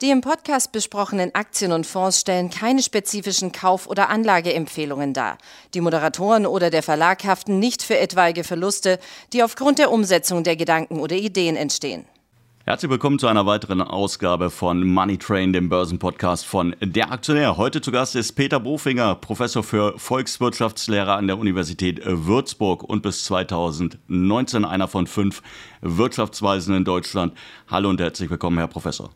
Die im Podcast besprochenen Aktien und Fonds stellen keine spezifischen Kauf- oder Anlageempfehlungen dar. Die Moderatoren oder der Verlag haften nicht für etwaige Verluste, die aufgrund der Umsetzung der Gedanken oder Ideen entstehen. Herzlich willkommen zu einer weiteren Ausgabe von Money Train, dem Börsenpodcast von Der Aktionär. Heute zu Gast ist Peter Bofinger, Professor für Volkswirtschaftslehre an der Universität Würzburg und bis 2019 einer von fünf Wirtschaftsweisen in Deutschland. Hallo und herzlich willkommen, Herr Professor.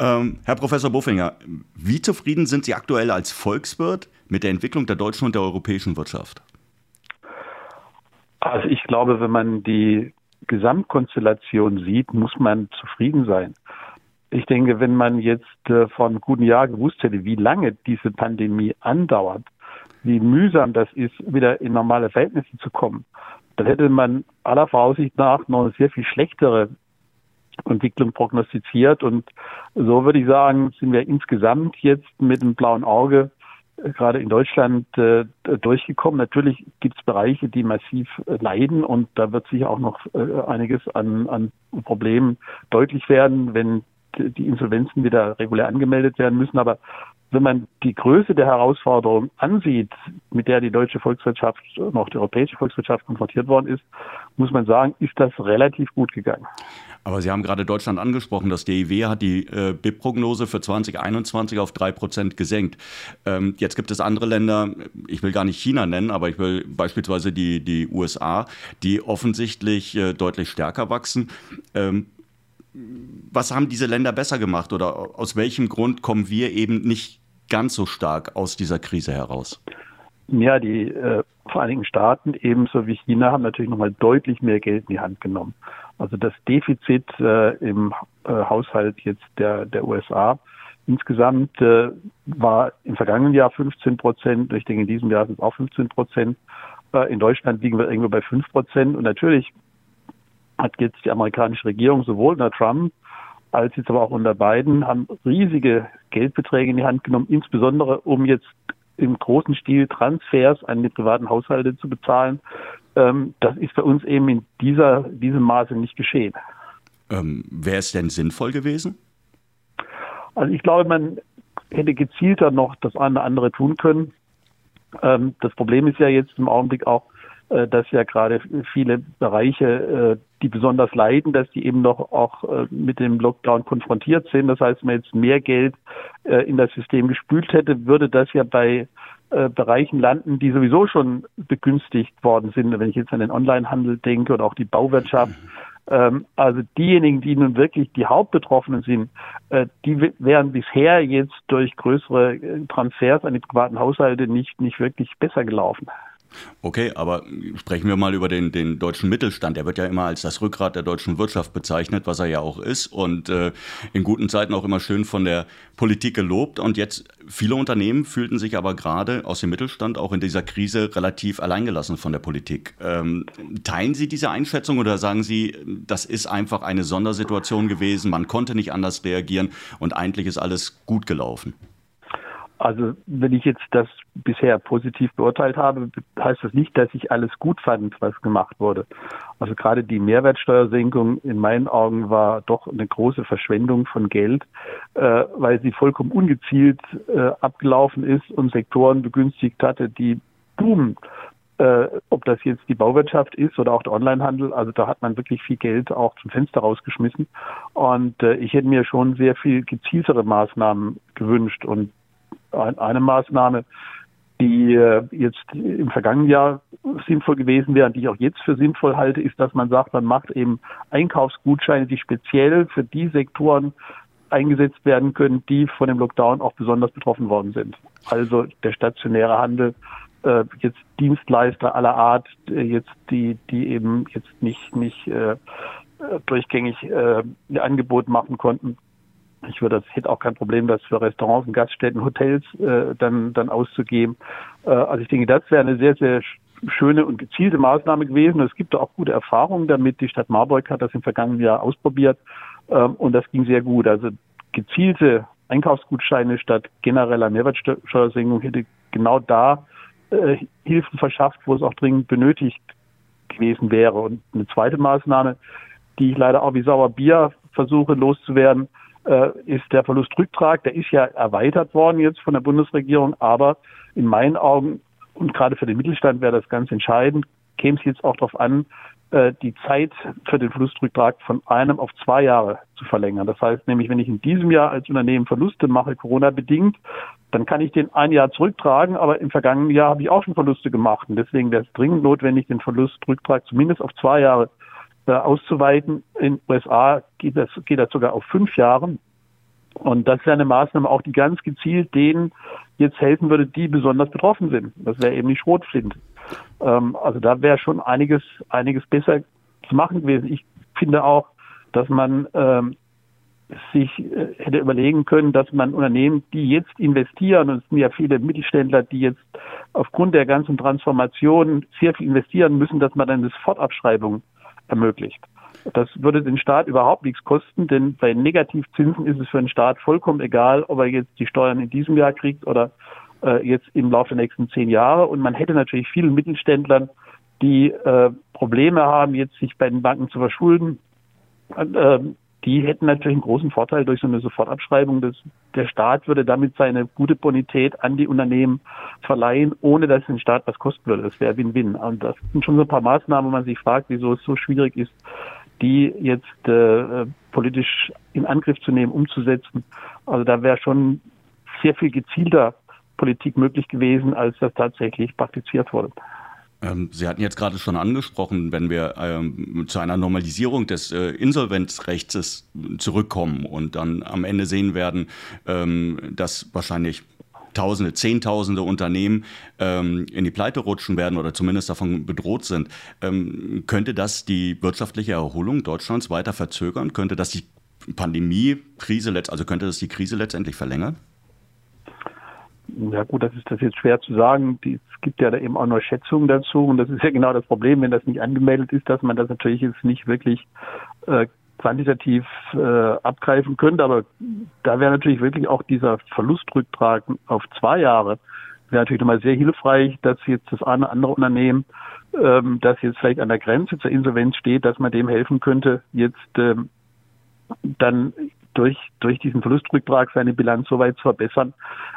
Ähm, Herr Professor Bofinger, wie zufrieden sind Sie aktuell als Volkswirt mit der Entwicklung der deutschen und der europäischen Wirtschaft? Also ich glaube, wenn man die Gesamtkonstellation sieht, muss man zufrieden sein. Ich denke, wenn man jetzt äh, vor einem guten Jahr gewusst hätte, wie lange diese Pandemie andauert, wie mühsam das ist, wieder in normale Verhältnisse zu kommen, dann hätte man aller Voraussicht nach noch eine sehr viel schlechtere Entwicklung prognostiziert. Und so würde ich sagen, sind wir insgesamt jetzt mit einem blauen Auge äh, gerade in Deutschland äh, durchgekommen. Natürlich gibt es Bereiche, die massiv äh, leiden und da wird sicher auch noch äh, einiges an, an Problemen deutlich werden, wenn die Insolvenzen wieder regulär angemeldet werden müssen. Aber wenn man die Größe der Herausforderung ansieht, mit der die deutsche Volkswirtschaft und auch die europäische Volkswirtschaft konfrontiert worden ist, muss man sagen, ist das relativ gut gegangen. Aber Sie haben gerade Deutschland angesprochen. Das DIW hat die äh, BIP-Prognose für 2021 auf drei Prozent gesenkt. Ähm, jetzt gibt es andere Länder, ich will gar nicht China nennen, aber ich will beispielsweise die, die USA, die offensichtlich äh, deutlich stärker wachsen. Ähm, was haben diese Länder besser gemacht oder aus welchem Grund kommen wir eben nicht ganz so stark aus dieser Krise heraus? Ja, die äh, Vereinigten Staaten ebenso wie China haben natürlich nochmal deutlich mehr Geld in die Hand genommen. Also das Defizit äh, im äh, Haushalt jetzt der, der USA insgesamt äh, war im vergangenen Jahr 15 Prozent. Ich denke, in diesem Jahr sind es auch 15 Prozent. Äh, in Deutschland liegen wir irgendwo bei 5 Prozent. Und natürlich hat jetzt die amerikanische Regierung sowohl unter Trump als jetzt aber auch unter Biden haben riesige Geldbeträge in die Hand genommen, insbesondere um jetzt im großen Stil Transfers an die privaten Haushalte zu bezahlen. Ähm, das ist bei uns eben in dieser, diesem Maße nicht geschehen. Ähm, Wäre es denn sinnvoll gewesen? Also ich glaube, man hätte gezielter noch das eine oder andere tun können. Ähm, das Problem ist ja jetzt im Augenblick auch, dass ja gerade viele Bereiche, äh, die besonders leiden, dass die eben noch auch äh, mit dem Lockdown konfrontiert sind. Das heißt, wenn man jetzt mehr Geld in das System gespült hätte, würde das ja bei Bereichen landen, die sowieso schon begünstigt worden sind. Wenn ich jetzt an den Onlinehandel denke oder auch die Bauwirtschaft. Ähm, also diejenigen, die nun wirklich die Hauptbetroffenen sind, die wären bisher jetzt durch größere Transfers an die privaten Haushalte nicht, nicht wirklich besser gelaufen. Okay, aber sprechen wir mal über den, den deutschen Mittelstand. Der wird ja immer als das Rückgrat der deutschen Wirtschaft bezeichnet, was er ja auch ist und äh, in guten Zeiten auch immer schön von der Politik gelobt. Und jetzt viele Unternehmen fühlten sich aber gerade aus dem Mittelstand auch in dieser Krise relativ alleingelassen von der Politik. Ähm, teilen Sie diese Einschätzung oder sagen Sie, das ist einfach eine Sondersituation gewesen, man konnte nicht anders reagieren und eigentlich ist alles gut gelaufen? Also wenn ich jetzt das bisher positiv beurteilt habe, heißt das nicht, dass ich alles gut fand, was gemacht wurde. Also gerade die Mehrwertsteuersenkung in meinen Augen war doch eine große Verschwendung von Geld, äh, weil sie vollkommen ungezielt äh, abgelaufen ist und Sektoren begünstigt hatte, die boomen. Äh, ob das jetzt die Bauwirtschaft ist oder auch der Onlinehandel, also da hat man wirklich viel Geld auch zum Fenster rausgeschmissen. Und äh, ich hätte mir schon sehr viel gezieltere Maßnahmen gewünscht. Und eine Maßnahme, die äh, jetzt im vergangenen Jahr sinnvoll gewesen wäre und die ich auch jetzt für sinnvoll halte, ist, dass man sagt, man macht eben Einkaufsgutscheine, die speziell für die Sektoren eingesetzt werden können, die von dem Lockdown auch besonders betroffen worden sind. Also der stationäre Handel, äh, jetzt Dienstleister aller Art, äh, jetzt die, die eben jetzt nicht nicht äh, durchgängig äh, ihr Angebot machen konnten, ich würde, das hätte auch kein Problem, das für Restaurants und Gaststätten, Hotels äh, dann, dann auszugeben. Äh, also ich denke, das wäre eine sehr, sehr schöne und gezielte Maßnahme gewesen. Es gibt auch gute Erfahrungen damit. Die Stadt Marburg hat das im vergangenen Jahr ausprobiert ähm, und das ging sehr gut. Also gezielte Einkaufsgutscheine statt genereller Mehrwertsteuersenkung hätte genau da äh, Hilfen verschafft, wo es auch dringend benötigt gewesen wäre. Und eine zweite Maßnahme, die ich leider auch wie Sauerbier versuche loszuwerden, ist der Verlustrücktrag, der ist ja erweitert worden jetzt von der Bundesregierung, aber in meinen Augen und gerade für den Mittelstand wäre das ganz entscheidend, käme es jetzt auch darauf an, äh, die Zeit für den Verlustrücktrag von einem auf zwei Jahre zu verlängern. Das heißt nämlich, wenn ich in diesem Jahr als Unternehmen Verluste mache, Corona-bedingt, dann kann ich den ein Jahr zurücktragen, aber im vergangenen Jahr habe ich auch schon Verluste gemacht. Und deswegen wäre es dringend notwendig, den Verlustrücktrag zumindest auf zwei Jahre äh, auszuweiten. In den USA geht das, geht das sogar auf fünf Jahre. Und das wäre eine Maßnahme auch, die ganz gezielt denen jetzt helfen würde, die besonders betroffen sind. Das wäre eben die Schrotflinte. Ähm, also da wäre schon einiges, einiges besser zu machen gewesen. Ich finde auch, dass man ähm, sich äh, hätte überlegen können, dass man Unternehmen, die jetzt investieren, und es sind ja viele Mittelständler, die jetzt aufgrund der ganzen Transformation sehr viel investieren müssen, dass man dann eine Sofortabschreibung ermöglicht. Das würde den Staat überhaupt nichts kosten, denn bei Negativzinsen ist es für den Staat vollkommen egal, ob er jetzt die Steuern in diesem Jahr kriegt oder äh, jetzt im Laufe der nächsten zehn Jahre. Und man hätte natürlich vielen Mittelständlern, die äh, Probleme haben, jetzt sich bei den Banken zu verschulden, äh, die hätten natürlich einen großen Vorteil durch so eine Sofortabschreibung. Des, der Staat würde damit seine gute Bonität an die Unternehmen verleihen, ohne dass den Staat was kosten würde. Das wäre Win-Win. Und das sind schon so ein paar Maßnahmen, wo man sich fragt, wieso es so schwierig ist, die jetzt äh, politisch in Angriff zu nehmen, umzusetzen. Also da wäre schon sehr viel gezielter Politik möglich gewesen, als das tatsächlich praktiziert wurde. Ähm, Sie hatten jetzt gerade schon angesprochen, wenn wir ähm, zu einer Normalisierung des äh, Insolvenzrechts zurückkommen und dann am Ende sehen werden, ähm, dass wahrscheinlich Tausende, Zehntausende Unternehmen ähm, in die Pleite rutschen werden oder zumindest davon bedroht sind. Ähm, könnte das die wirtschaftliche Erholung Deutschlands weiter verzögern? Könnte das die Pandemie-Krise, also könnte das die Krise letztendlich verlängern? Ja gut, das ist das jetzt schwer zu sagen. Es gibt ja da eben auch noch Schätzungen dazu und das ist ja genau das Problem, wenn das nicht angemeldet ist, dass man das natürlich jetzt nicht wirklich äh, quantitativ äh, abgreifen könnte. Aber da wäre natürlich wirklich auch dieser Verlustrücktrag auf zwei Jahre wäre natürlich nochmal sehr hilfreich, dass jetzt das eine andere Unternehmen, ähm, das jetzt vielleicht an der Grenze zur Insolvenz steht, dass man dem helfen könnte, jetzt ähm, dann durch, durch diesen Verlustrücktrag seine Bilanz so weit zu verbessern,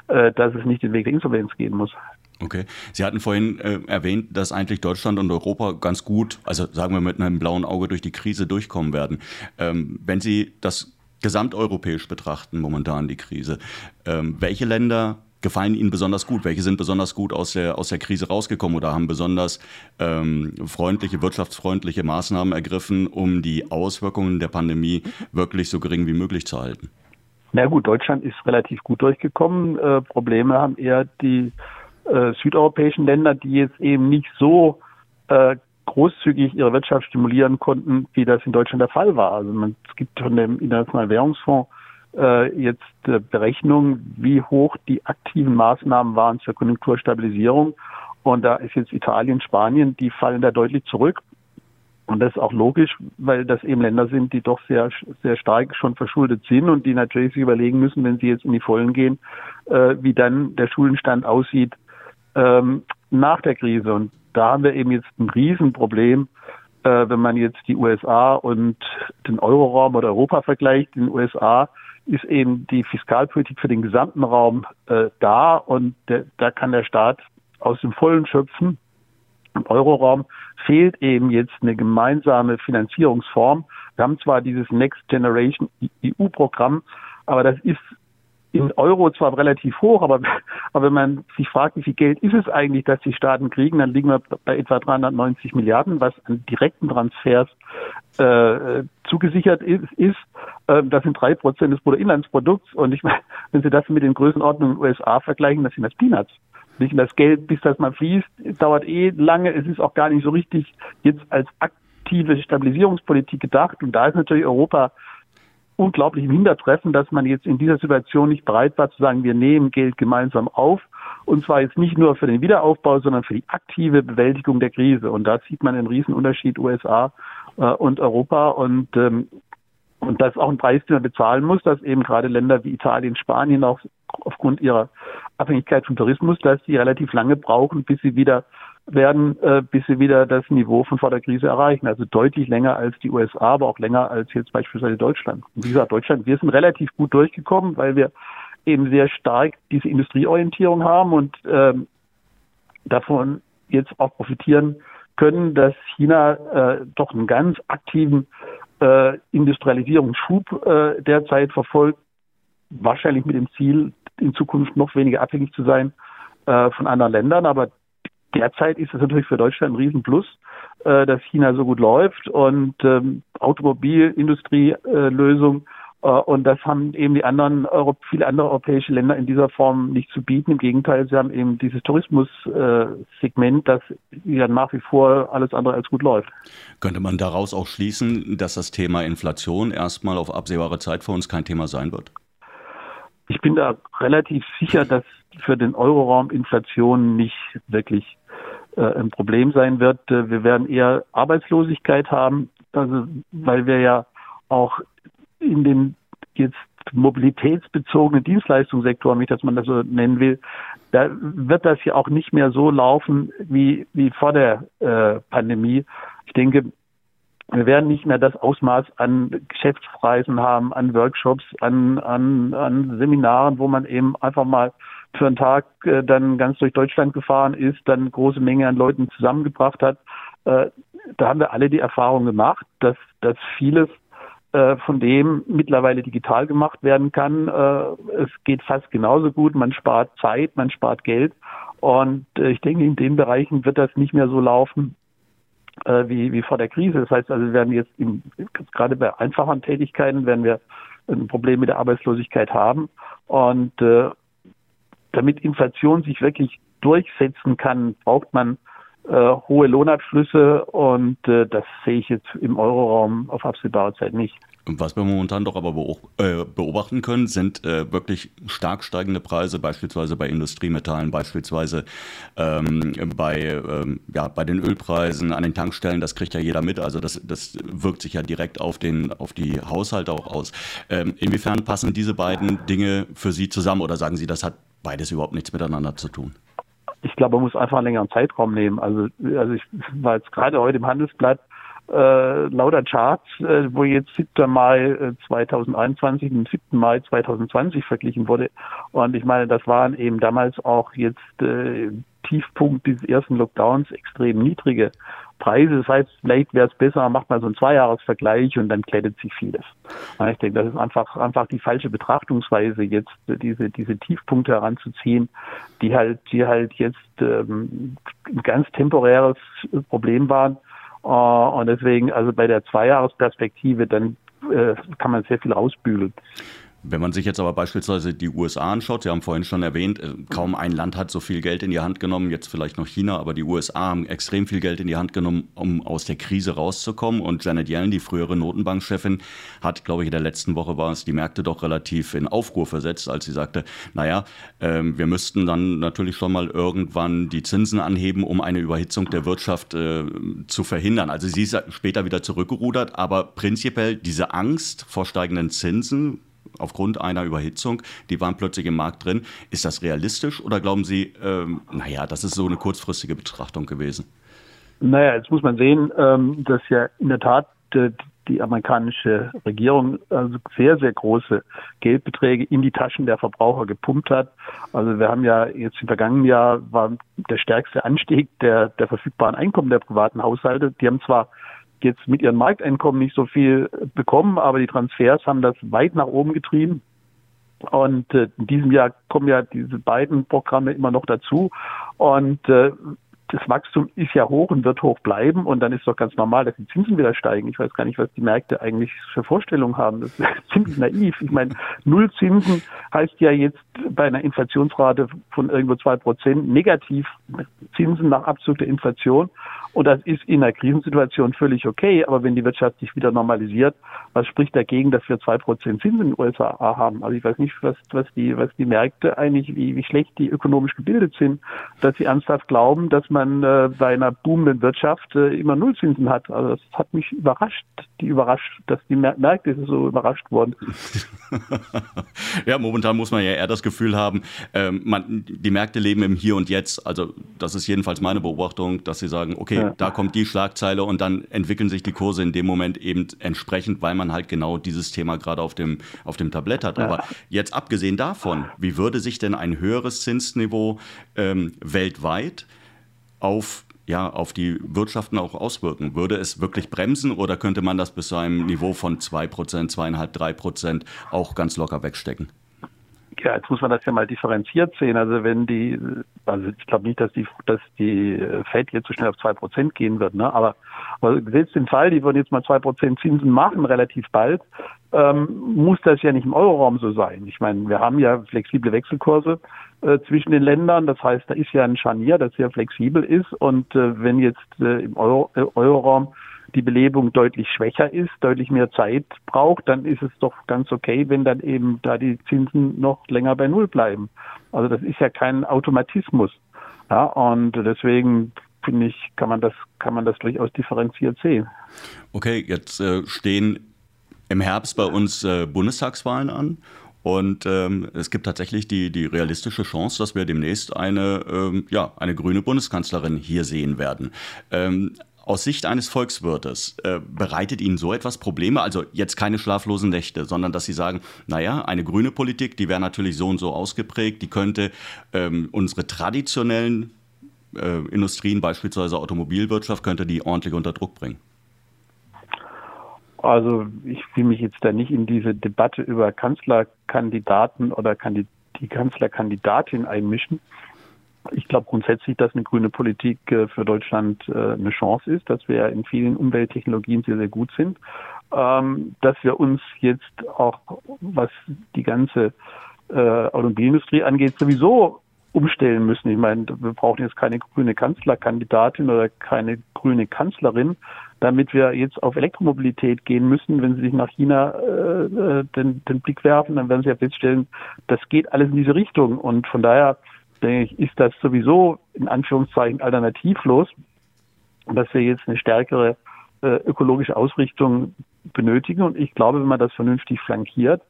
äh, dass es nicht den Weg der Insolvenz gehen muss. Okay. Sie hatten vorhin äh, erwähnt, dass eigentlich Deutschland und Europa ganz gut, also sagen wir mit einem blauen Auge durch die Krise durchkommen werden. Ähm, wenn Sie das gesamteuropäisch betrachten, momentan die Krise, ähm, welche Länder gefallen Ihnen besonders gut? Welche sind besonders gut aus der, aus der Krise rausgekommen oder haben besonders ähm, freundliche, wirtschaftsfreundliche Maßnahmen ergriffen, um die Auswirkungen der Pandemie wirklich so gering wie möglich zu halten? Na gut, Deutschland ist relativ gut durchgekommen. Äh, Probleme haben eher die äh, südeuropäischen Länder, die jetzt eben nicht so äh, großzügig ihre Wirtschaft stimulieren konnten, wie das in Deutschland der Fall war. Also man, es gibt von dem Internationalen Währungsfonds äh, jetzt äh, Berechnungen, wie hoch die aktiven Maßnahmen waren zur Konjunkturstabilisierung. Und da ist jetzt Italien, Spanien, die fallen da deutlich zurück. Und das ist auch logisch, weil das eben Länder sind, die doch sehr, sehr stark schon verschuldet sind und die natürlich sich überlegen müssen, wenn sie jetzt in die Vollen gehen, äh, wie dann der Schuldenstand aussieht ähm, nach der Krise. Und da haben wir eben jetzt ein Riesenproblem, äh, wenn man jetzt die USA und den Euroraum oder Europa vergleicht. In den USA ist eben die Fiskalpolitik für den gesamten Raum äh, da und der, da kann der Staat aus dem Vollen schöpfen. Im Euroraum fehlt eben jetzt eine gemeinsame Finanzierungsform. Wir haben zwar dieses Next Generation EU-Programm, aber das ist in Euro zwar relativ hoch, aber, aber wenn man sich fragt, wie viel Geld ist es eigentlich, dass die Staaten kriegen, dann liegen wir bei etwa 390 Milliarden, was an direkten Transfers äh, zugesichert ist. ist. Äh, das sind drei Prozent des Bruttoinlandsprodukts. Und ich meine, wenn Sie das mit den Größenordnungen USA vergleichen, das sind das Peanuts. Nicht? das Geld, bis das mal fließt, dauert eh lange. Es ist auch gar nicht so richtig jetzt als aktive Stabilisierungspolitik gedacht. Und da ist natürlich Europa unglaublich Hintertreffen, dass man jetzt in dieser Situation nicht bereit war zu sagen, wir nehmen Geld gemeinsam auf. Und zwar jetzt nicht nur für den Wiederaufbau, sondern für die aktive Bewältigung der Krise. Und da sieht man einen Riesenunterschied USA äh, und Europa. Und, ähm, und das ist auch ein Preis, den man bezahlen muss, dass eben gerade Länder wie Italien, Spanien auch aufgrund ihrer Abhängigkeit vom Tourismus, dass sie relativ lange brauchen, bis sie wieder werden, äh, bis sie wieder das Niveau von vor der Krise erreichen. Also deutlich länger als die USA, aber auch länger als jetzt beispielsweise Deutschland. Und wie gesagt, Deutschland, wir sind relativ gut durchgekommen, weil wir eben sehr stark diese Industrieorientierung haben und ähm, davon jetzt auch profitieren können, dass China äh, doch einen ganz aktiven äh, Industrialisierungsschub äh, derzeit verfolgt, wahrscheinlich mit dem Ziel, in Zukunft noch weniger abhängig zu sein äh, von anderen Ländern. Aber derzeit ist es natürlich für Deutschland ein Riesenplus, äh, dass China so gut läuft und ähm, Automobilindustrielösung äh, und das haben eben die anderen Euro, viele andere europäische Länder in dieser Form nicht zu bieten. Im Gegenteil, sie haben eben dieses Tourismussegment, das ja nach wie vor alles andere als gut läuft. Könnte man daraus auch schließen, dass das Thema Inflation erstmal auf absehbare Zeit für uns kein Thema sein wird? Ich bin da relativ sicher, dass für den Euroraum Inflation nicht wirklich äh, ein Problem sein wird. Äh, wir werden eher Arbeitslosigkeit haben, also weil wir ja auch in den jetzt mobilitätsbezogenen Dienstleistungssektoren, wie das man das so nennen will, da wird das ja auch nicht mehr so laufen wie, wie vor der äh, Pandemie. Ich denke, wir werden nicht mehr das Ausmaß an Geschäftspreisen haben, an Workshops, an, an, an Seminaren, wo man eben einfach mal für einen Tag äh, dann ganz durch Deutschland gefahren ist, dann große Menge an Leuten zusammengebracht hat. Äh, da haben wir alle die Erfahrung gemacht, dass, dass vieles äh, von dem mittlerweile digital gemacht werden kann. Äh, es geht fast genauso gut. Man spart Zeit, man spart Geld. Und äh, ich denke, in den Bereichen wird das nicht mehr so laufen, wie, wie vor der Krise. Das heißt also, wir werden jetzt im, gerade bei einfachen Tätigkeiten werden wir ein Problem mit der Arbeitslosigkeit haben. Und äh, damit Inflation sich wirklich durchsetzen kann, braucht man äh, hohe Lohnabschlüsse und äh, das sehe ich jetzt im Euroraum auf absehbare Zeit nicht. Was wir momentan doch aber äh, beobachten können, sind äh, wirklich stark steigende Preise, beispielsweise bei Industriemetallen, beispielsweise ähm, bei, ähm, ja, bei den Ölpreisen an den Tankstellen. Das kriegt ja jeder mit. Also das, das wirkt sich ja direkt auf, den, auf die Haushalte auch aus. Ähm, inwiefern passen diese beiden Dinge für Sie zusammen oder sagen Sie, das hat beides überhaupt nichts miteinander zu tun? ich glaube, man muss einfach einen längeren Zeitraum nehmen. Also, also ich war jetzt gerade heute im Handelsblatt äh, lauter Charts, äh, wo jetzt 7. Mai 2021 und 7. Mai 2020 verglichen wurde. Und ich meine, das waren eben damals auch jetzt äh, Tiefpunkt dieses ersten Lockdowns extrem niedrige Preise. Das heißt, vielleicht wäre es besser, macht man so einen Zweijahresvergleich und dann klettet sich vieles. Ich denke, das ist einfach, einfach die falsche Betrachtungsweise, jetzt diese, diese Tiefpunkte heranzuziehen, die halt, die halt jetzt ähm, ein ganz temporäres Problem waren. Uh, und deswegen, also bei der Zweijahresperspektive, dann äh, kann man sehr viel rausbügeln. Wenn man sich jetzt aber beispielsweise die USA anschaut, Sie haben vorhin schon erwähnt, äh, kaum ein Land hat so viel Geld in die Hand genommen, jetzt vielleicht noch China, aber die USA haben extrem viel Geld in die Hand genommen, um aus der Krise rauszukommen. Und Janet Yellen, die frühere Notenbankchefin, hat, glaube ich, in der letzten Woche war es, die Märkte doch relativ in Aufruhr versetzt, als sie sagte, naja, äh, wir müssten dann natürlich schon mal irgendwann die Zinsen anheben, um eine Überhitzung der Wirtschaft äh, zu verhindern. Also sie ist später wieder zurückgerudert, aber prinzipiell diese Angst vor steigenden Zinsen, aufgrund einer Überhitzung, die waren plötzlich im Markt drin. Ist das realistisch oder glauben Sie, ähm, naja, das ist so eine kurzfristige Betrachtung gewesen? Naja, jetzt muss man sehen, ähm, dass ja in der Tat äh, die amerikanische Regierung also sehr, sehr große Geldbeträge in die Taschen der Verbraucher gepumpt hat. Also wir haben ja jetzt im vergangenen Jahr war der stärkste Anstieg der, der verfügbaren Einkommen der privaten Haushalte. Die haben zwar jetzt mit ihren Markteinkommen nicht so viel bekommen, aber die Transfers haben das weit nach oben getrieben. Und äh, in diesem Jahr kommen ja diese beiden Programme immer noch dazu. Und äh, das Wachstum ist ja hoch und wird hoch bleiben und dann ist doch ganz normal, dass die Zinsen wieder steigen. Ich weiß gar nicht, was die Märkte eigentlich für Vorstellungen haben. Das ist ziemlich naiv. Ich meine, Nullzinsen heißt ja jetzt bei einer Inflationsrate von irgendwo zwei Prozent negativ Zinsen nach Abzug der Inflation. Und das ist in einer Krisensituation völlig okay. Aber wenn die Wirtschaft sich wieder normalisiert, was spricht dagegen, dass wir zwei Prozent Zinsen in den USA haben? Also ich weiß nicht, was, was die, was die Märkte eigentlich, wie, wie schlecht die ökonomisch gebildet sind, dass sie ernsthaft glauben, dass man äh, bei einer boomenden Wirtschaft äh, immer Nullzinsen hat. Also das hat mich überrascht, die überrascht, dass die Märkte so überrascht wurden. ja, momentan muss man ja eher das Gefühl haben, ähm, man, die Märkte leben im Hier und Jetzt. Also das ist jedenfalls meine Beobachtung, dass sie sagen, okay, ja. da kommt die Schlagzeile und dann entwickeln sich die Kurse in dem Moment eben entsprechend, weil man halt genau dieses Thema gerade auf dem, auf dem Tablett hat. Aber jetzt abgesehen davon, wie würde sich denn ein höheres Zinsniveau ähm, weltweit auf ja, auf die Wirtschaften auch auswirken? Würde es wirklich bremsen oder könnte man das bis zu einem Niveau von 2%, 2,5, 3% auch ganz locker wegstecken? Ja, jetzt muss man das ja mal differenziert sehen. Also wenn die, also ich glaube nicht, dass die, dass die Fed jetzt so schnell auf zwei Prozent gehen wird, ne? Aber, aber gesetzt den Fall, die würden jetzt mal zwei Prozent Zinsen machen, relativ bald, ähm, muss das ja nicht im Euroraum so sein. Ich meine, wir haben ja flexible Wechselkurse äh, zwischen den Ländern. Das heißt, da ist ja ein Scharnier, das sehr flexibel ist. Und äh, wenn jetzt äh, im Euro, äh, Euroraum die Belebung deutlich schwächer ist, deutlich mehr Zeit braucht, dann ist es doch ganz okay, wenn dann eben da die Zinsen noch länger bei Null bleiben. Also das ist ja kein Automatismus. Ja, und deswegen finde ich, kann man das, kann man das durchaus differenziert sehen. Okay, jetzt äh, stehen im Herbst bei uns äh, Bundestagswahlen an. Und ähm, es gibt tatsächlich die, die realistische Chance, dass wir demnächst eine, ähm, ja, eine grüne Bundeskanzlerin hier sehen werden. Ähm, aus Sicht eines Volkswirtes, äh, bereitet Ihnen so etwas Probleme? Also jetzt keine schlaflosen Nächte, sondern dass Sie sagen, naja, eine grüne Politik, die wäre natürlich so und so ausgeprägt, die könnte ähm, unsere traditionellen äh, Industrien, beispielsweise Automobilwirtschaft, könnte die ordentlich unter Druck bringen. Also ich will mich jetzt da nicht in diese Debatte über Kanzlerkandidaten oder die Kanzlerkandidatin einmischen ich glaube grundsätzlich, dass eine grüne Politik äh, für Deutschland äh, eine Chance ist, dass wir in vielen Umwelttechnologien sehr, sehr gut sind, ähm, dass wir uns jetzt auch, was die ganze äh, Automobilindustrie angeht, sowieso umstellen müssen. Ich meine, wir brauchen jetzt keine grüne Kanzlerkandidatin oder keine grüne Kanzlerin, damit wir jetzt auf Elektromobilität gehen müssen. Wenn Sie sich nach China äh, den, den Blick werfen, dann werden Sie ja feststellen, das geht alles in diese Richtung. Und von daher denke ich, ist das sowieso in Anführungszeichen alternativlos, dass wir jetzt eine stärkere äh, ökologische Ausrichtung benötigen. Und ich glaube, wenn man das vernünftig flankiert,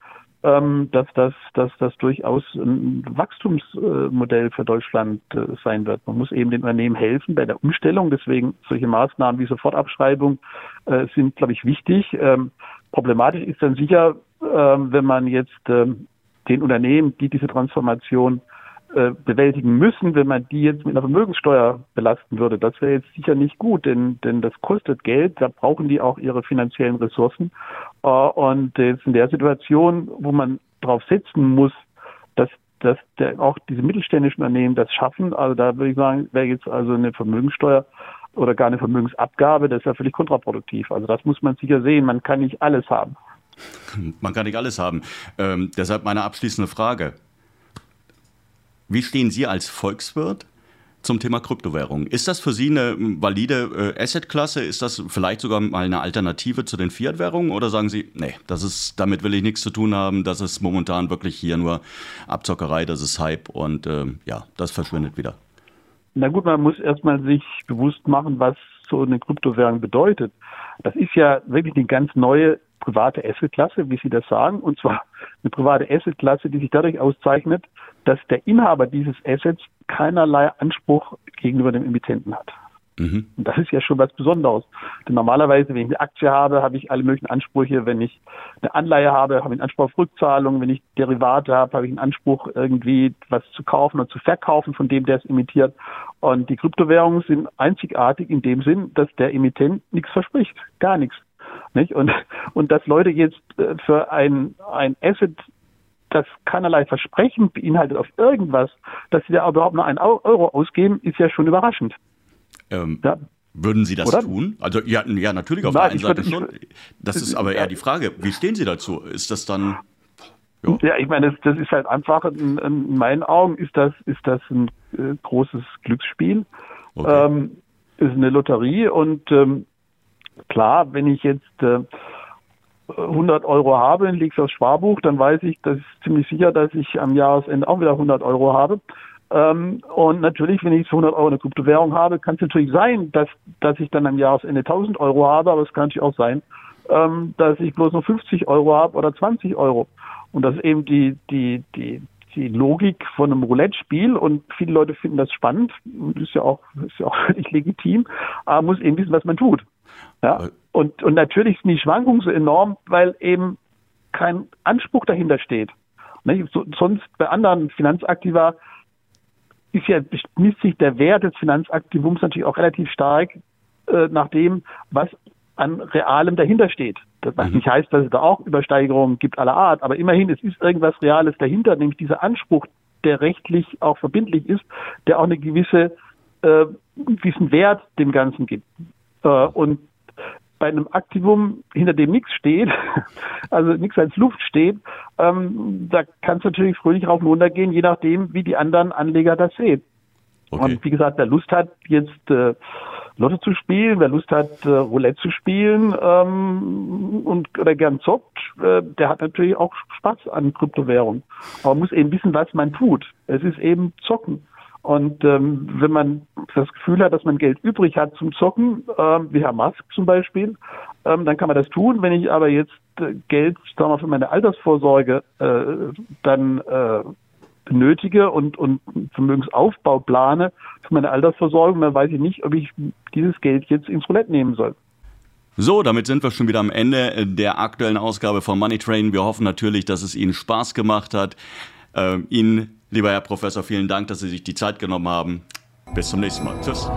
ähm, dass das, dass das durchaus ein Wachstumsmodell für Deutschland äh, sein wird. Man muss eben den Unternehmen helfen bei der Umstellung. Deswegen solche Maßnahmen wie Sofortabschreibung äh, sind, glaube ich, wichtig. Ähm, problematisch ist dann sicher, ähm, wenn man jetzt ähm, den Unternehmen, die diese Transformation äh, bewältigen müssen, wenn man die jetzt mit einer Vermögenssteuer belasten würde. Das wäre jetzt sicher nicht gut, denn, denn das kostet Geld, da brauchen die auch ihre finanziellen Ressourcen. Äh, und jetzt in der Situation, wo man darauf setzen muss, dass dass der, auch diese mittelständischen Unternehmen das schaffen. Also da würde ich sagen, wäre jetzt also eine Vermögenssteuer oder gar eine Vermögensabgabe, das ist ja völlig kontraproduktiv. Also das muss man sicher sehen. Man kann nicht alles haben. Man kann nicht alles haben. Ähm, deshalb meine abschließende Frage. Wie stehen Sie als Volkswirt zum Thema Kryptowährung? Ist das für Sie eine valide äh, Assetklasse? Ist das vielleicht sogar mal eine Alternative zu den Fiat-Währungen? Oder sagen Sie, nee, das ist, damit will ich nichts zu tun haben, das ist momentan wirklich hier nur Abzockerei, das ist Hype und äh, ja, das verschwindet wieder? Na gut, man muss erstmal sich bewusst machen, was so eine Kryptowährung bedeutet. Das ist ja wirklich eine ganz neue private Assetklasse, wie Sie das sagen, und zwar eine private Assetklasse, die sich dadurch auszeichnet, dass der Inhaber dieses Assets keinerlei Anspruch gegenüber dem Emittenten hat. Mhm. Und das ist ja schon was Besonderes. Denn normalerweise, wenn ich eine Aktie habe, habe ich alle möglichen Ansprüche. Wenn ich eine Anleihe habe, habe ich einen Anspruch auf Rückzahlung. Wenn ich Derivate habe, habe ich einen Anspruch, irgendwie was zu kaufen oder zu verkaufen von dem, der es emittiert. Und die Kryptowährungen sind einzigartig in dem Sinn, dass der Emittent nichts verspricht. Gar nichts. Nicht? Und, und dass Leute jetzt äh, für ein, ein Asset das keinerlei Versprechen beinhaltet auf irgendwas, dass sie da überhaupt nur einen Euro ausgeben, ist ja schon überraschend. Ähm, ja. Würden Sie das Oder? tun? Also ja, ja natürlich auf Nein, der einen Seite schon. Das ist aber eher die Frage, wie stehen Sie dazu? Ist das dann ja, ja ich meine, das, das, ist halt einfach, in, in, meinen Augen ist das, ist das ein äh, großes Glücksspiel. Okay. Ähm, ist eine Lotterie und ähm, klar, wenn ich jetzt äh, 100 Euro habe und lege aufs Sparbuch, dann weiß ich, das ist ziemlich sicher, dass ich am Jahresende auch wieder 100 Euro habe. Ähm, und natürlich, wenn ich 100 Euro eine Kryptowährung habe, kann es natürlich sein, dass, dass ich dann am Jahresende 1000 Euro habe, aber es kann natürlich auch sein, ähm, dass ich bloß noch 50 Euro habe oder 20 Euro. Und das ist eben die, die, die, die Logik von einem Roulette-Spiel und viele Leute finden das spannend, ist ja auch, ist ja auch völlig legitim, aber muss eben wissen, was man tut. Ja? Und, und natürlich sind die Schwankungen so enorm, weil eben kein Anspruch dahinter steht. Ne? So, sonst bei anderen Finanzaktiva ist ja, misst sich der Wert des Finanzaktivums natürlich auch relativ stark äh, nach dem, was an Realem dahinter steht. Was mhm. nicht heißt, dass es da auch Übersteigerungen gibt aller Art, aber immerhin, es ist irgendwas Reales dahinter, nämlich dieser Anspruch, der rechtlich auch verbindlich ist, der auch eine gewisse, äh, gewissen Wert dem Ganzen gibt. Äh, und bei einem Aktivum, hinter dem nichts steht, also nichts als Luft steht, ähm, da kann es natürlich fröhlich rauf und runter gehen, je nachdem, wie die anderen Anleger das sehen. Okay. Und wie gesagt, wer Lust hat, jetzt äh, Lotto zu spielen, wer Lust hat, äh, Roulette zu spielen ähm, und oder gern zockt, äh, der hat natürlich auch Spaß an Kryptowährung. Aber man muss eben wissen, was man tut. Es ist eben Zocken. Und ähm, wenn man das Gefühl hat, dass man Geld übrig hat zum Zocken, ähm, wie Herr Musk zum Beispiel, ähm, dann kann man das tun. Wenn ich aber jetzt äh, Geld sagen wir, für meine Altersvorsorge äh, dann äh, benötige und, und Vermögensaufbau plane für meine Altersversorgung, dann weiß ich nicht, ob ich dieses Geld jetzt ins Roulette nehmen soll. So, damit sind wir schon wieder am Ende der aktuellen Ausgabe von Money Train. Wir hoffen natürlich, dass es Ihnen Spaß gemacht hat. Äh, Ihnen, lieber Herr Professor, vielen Dank, dass Sie sich die Zeit genommen haben. Bis zum nächsten Mal. Tschüss.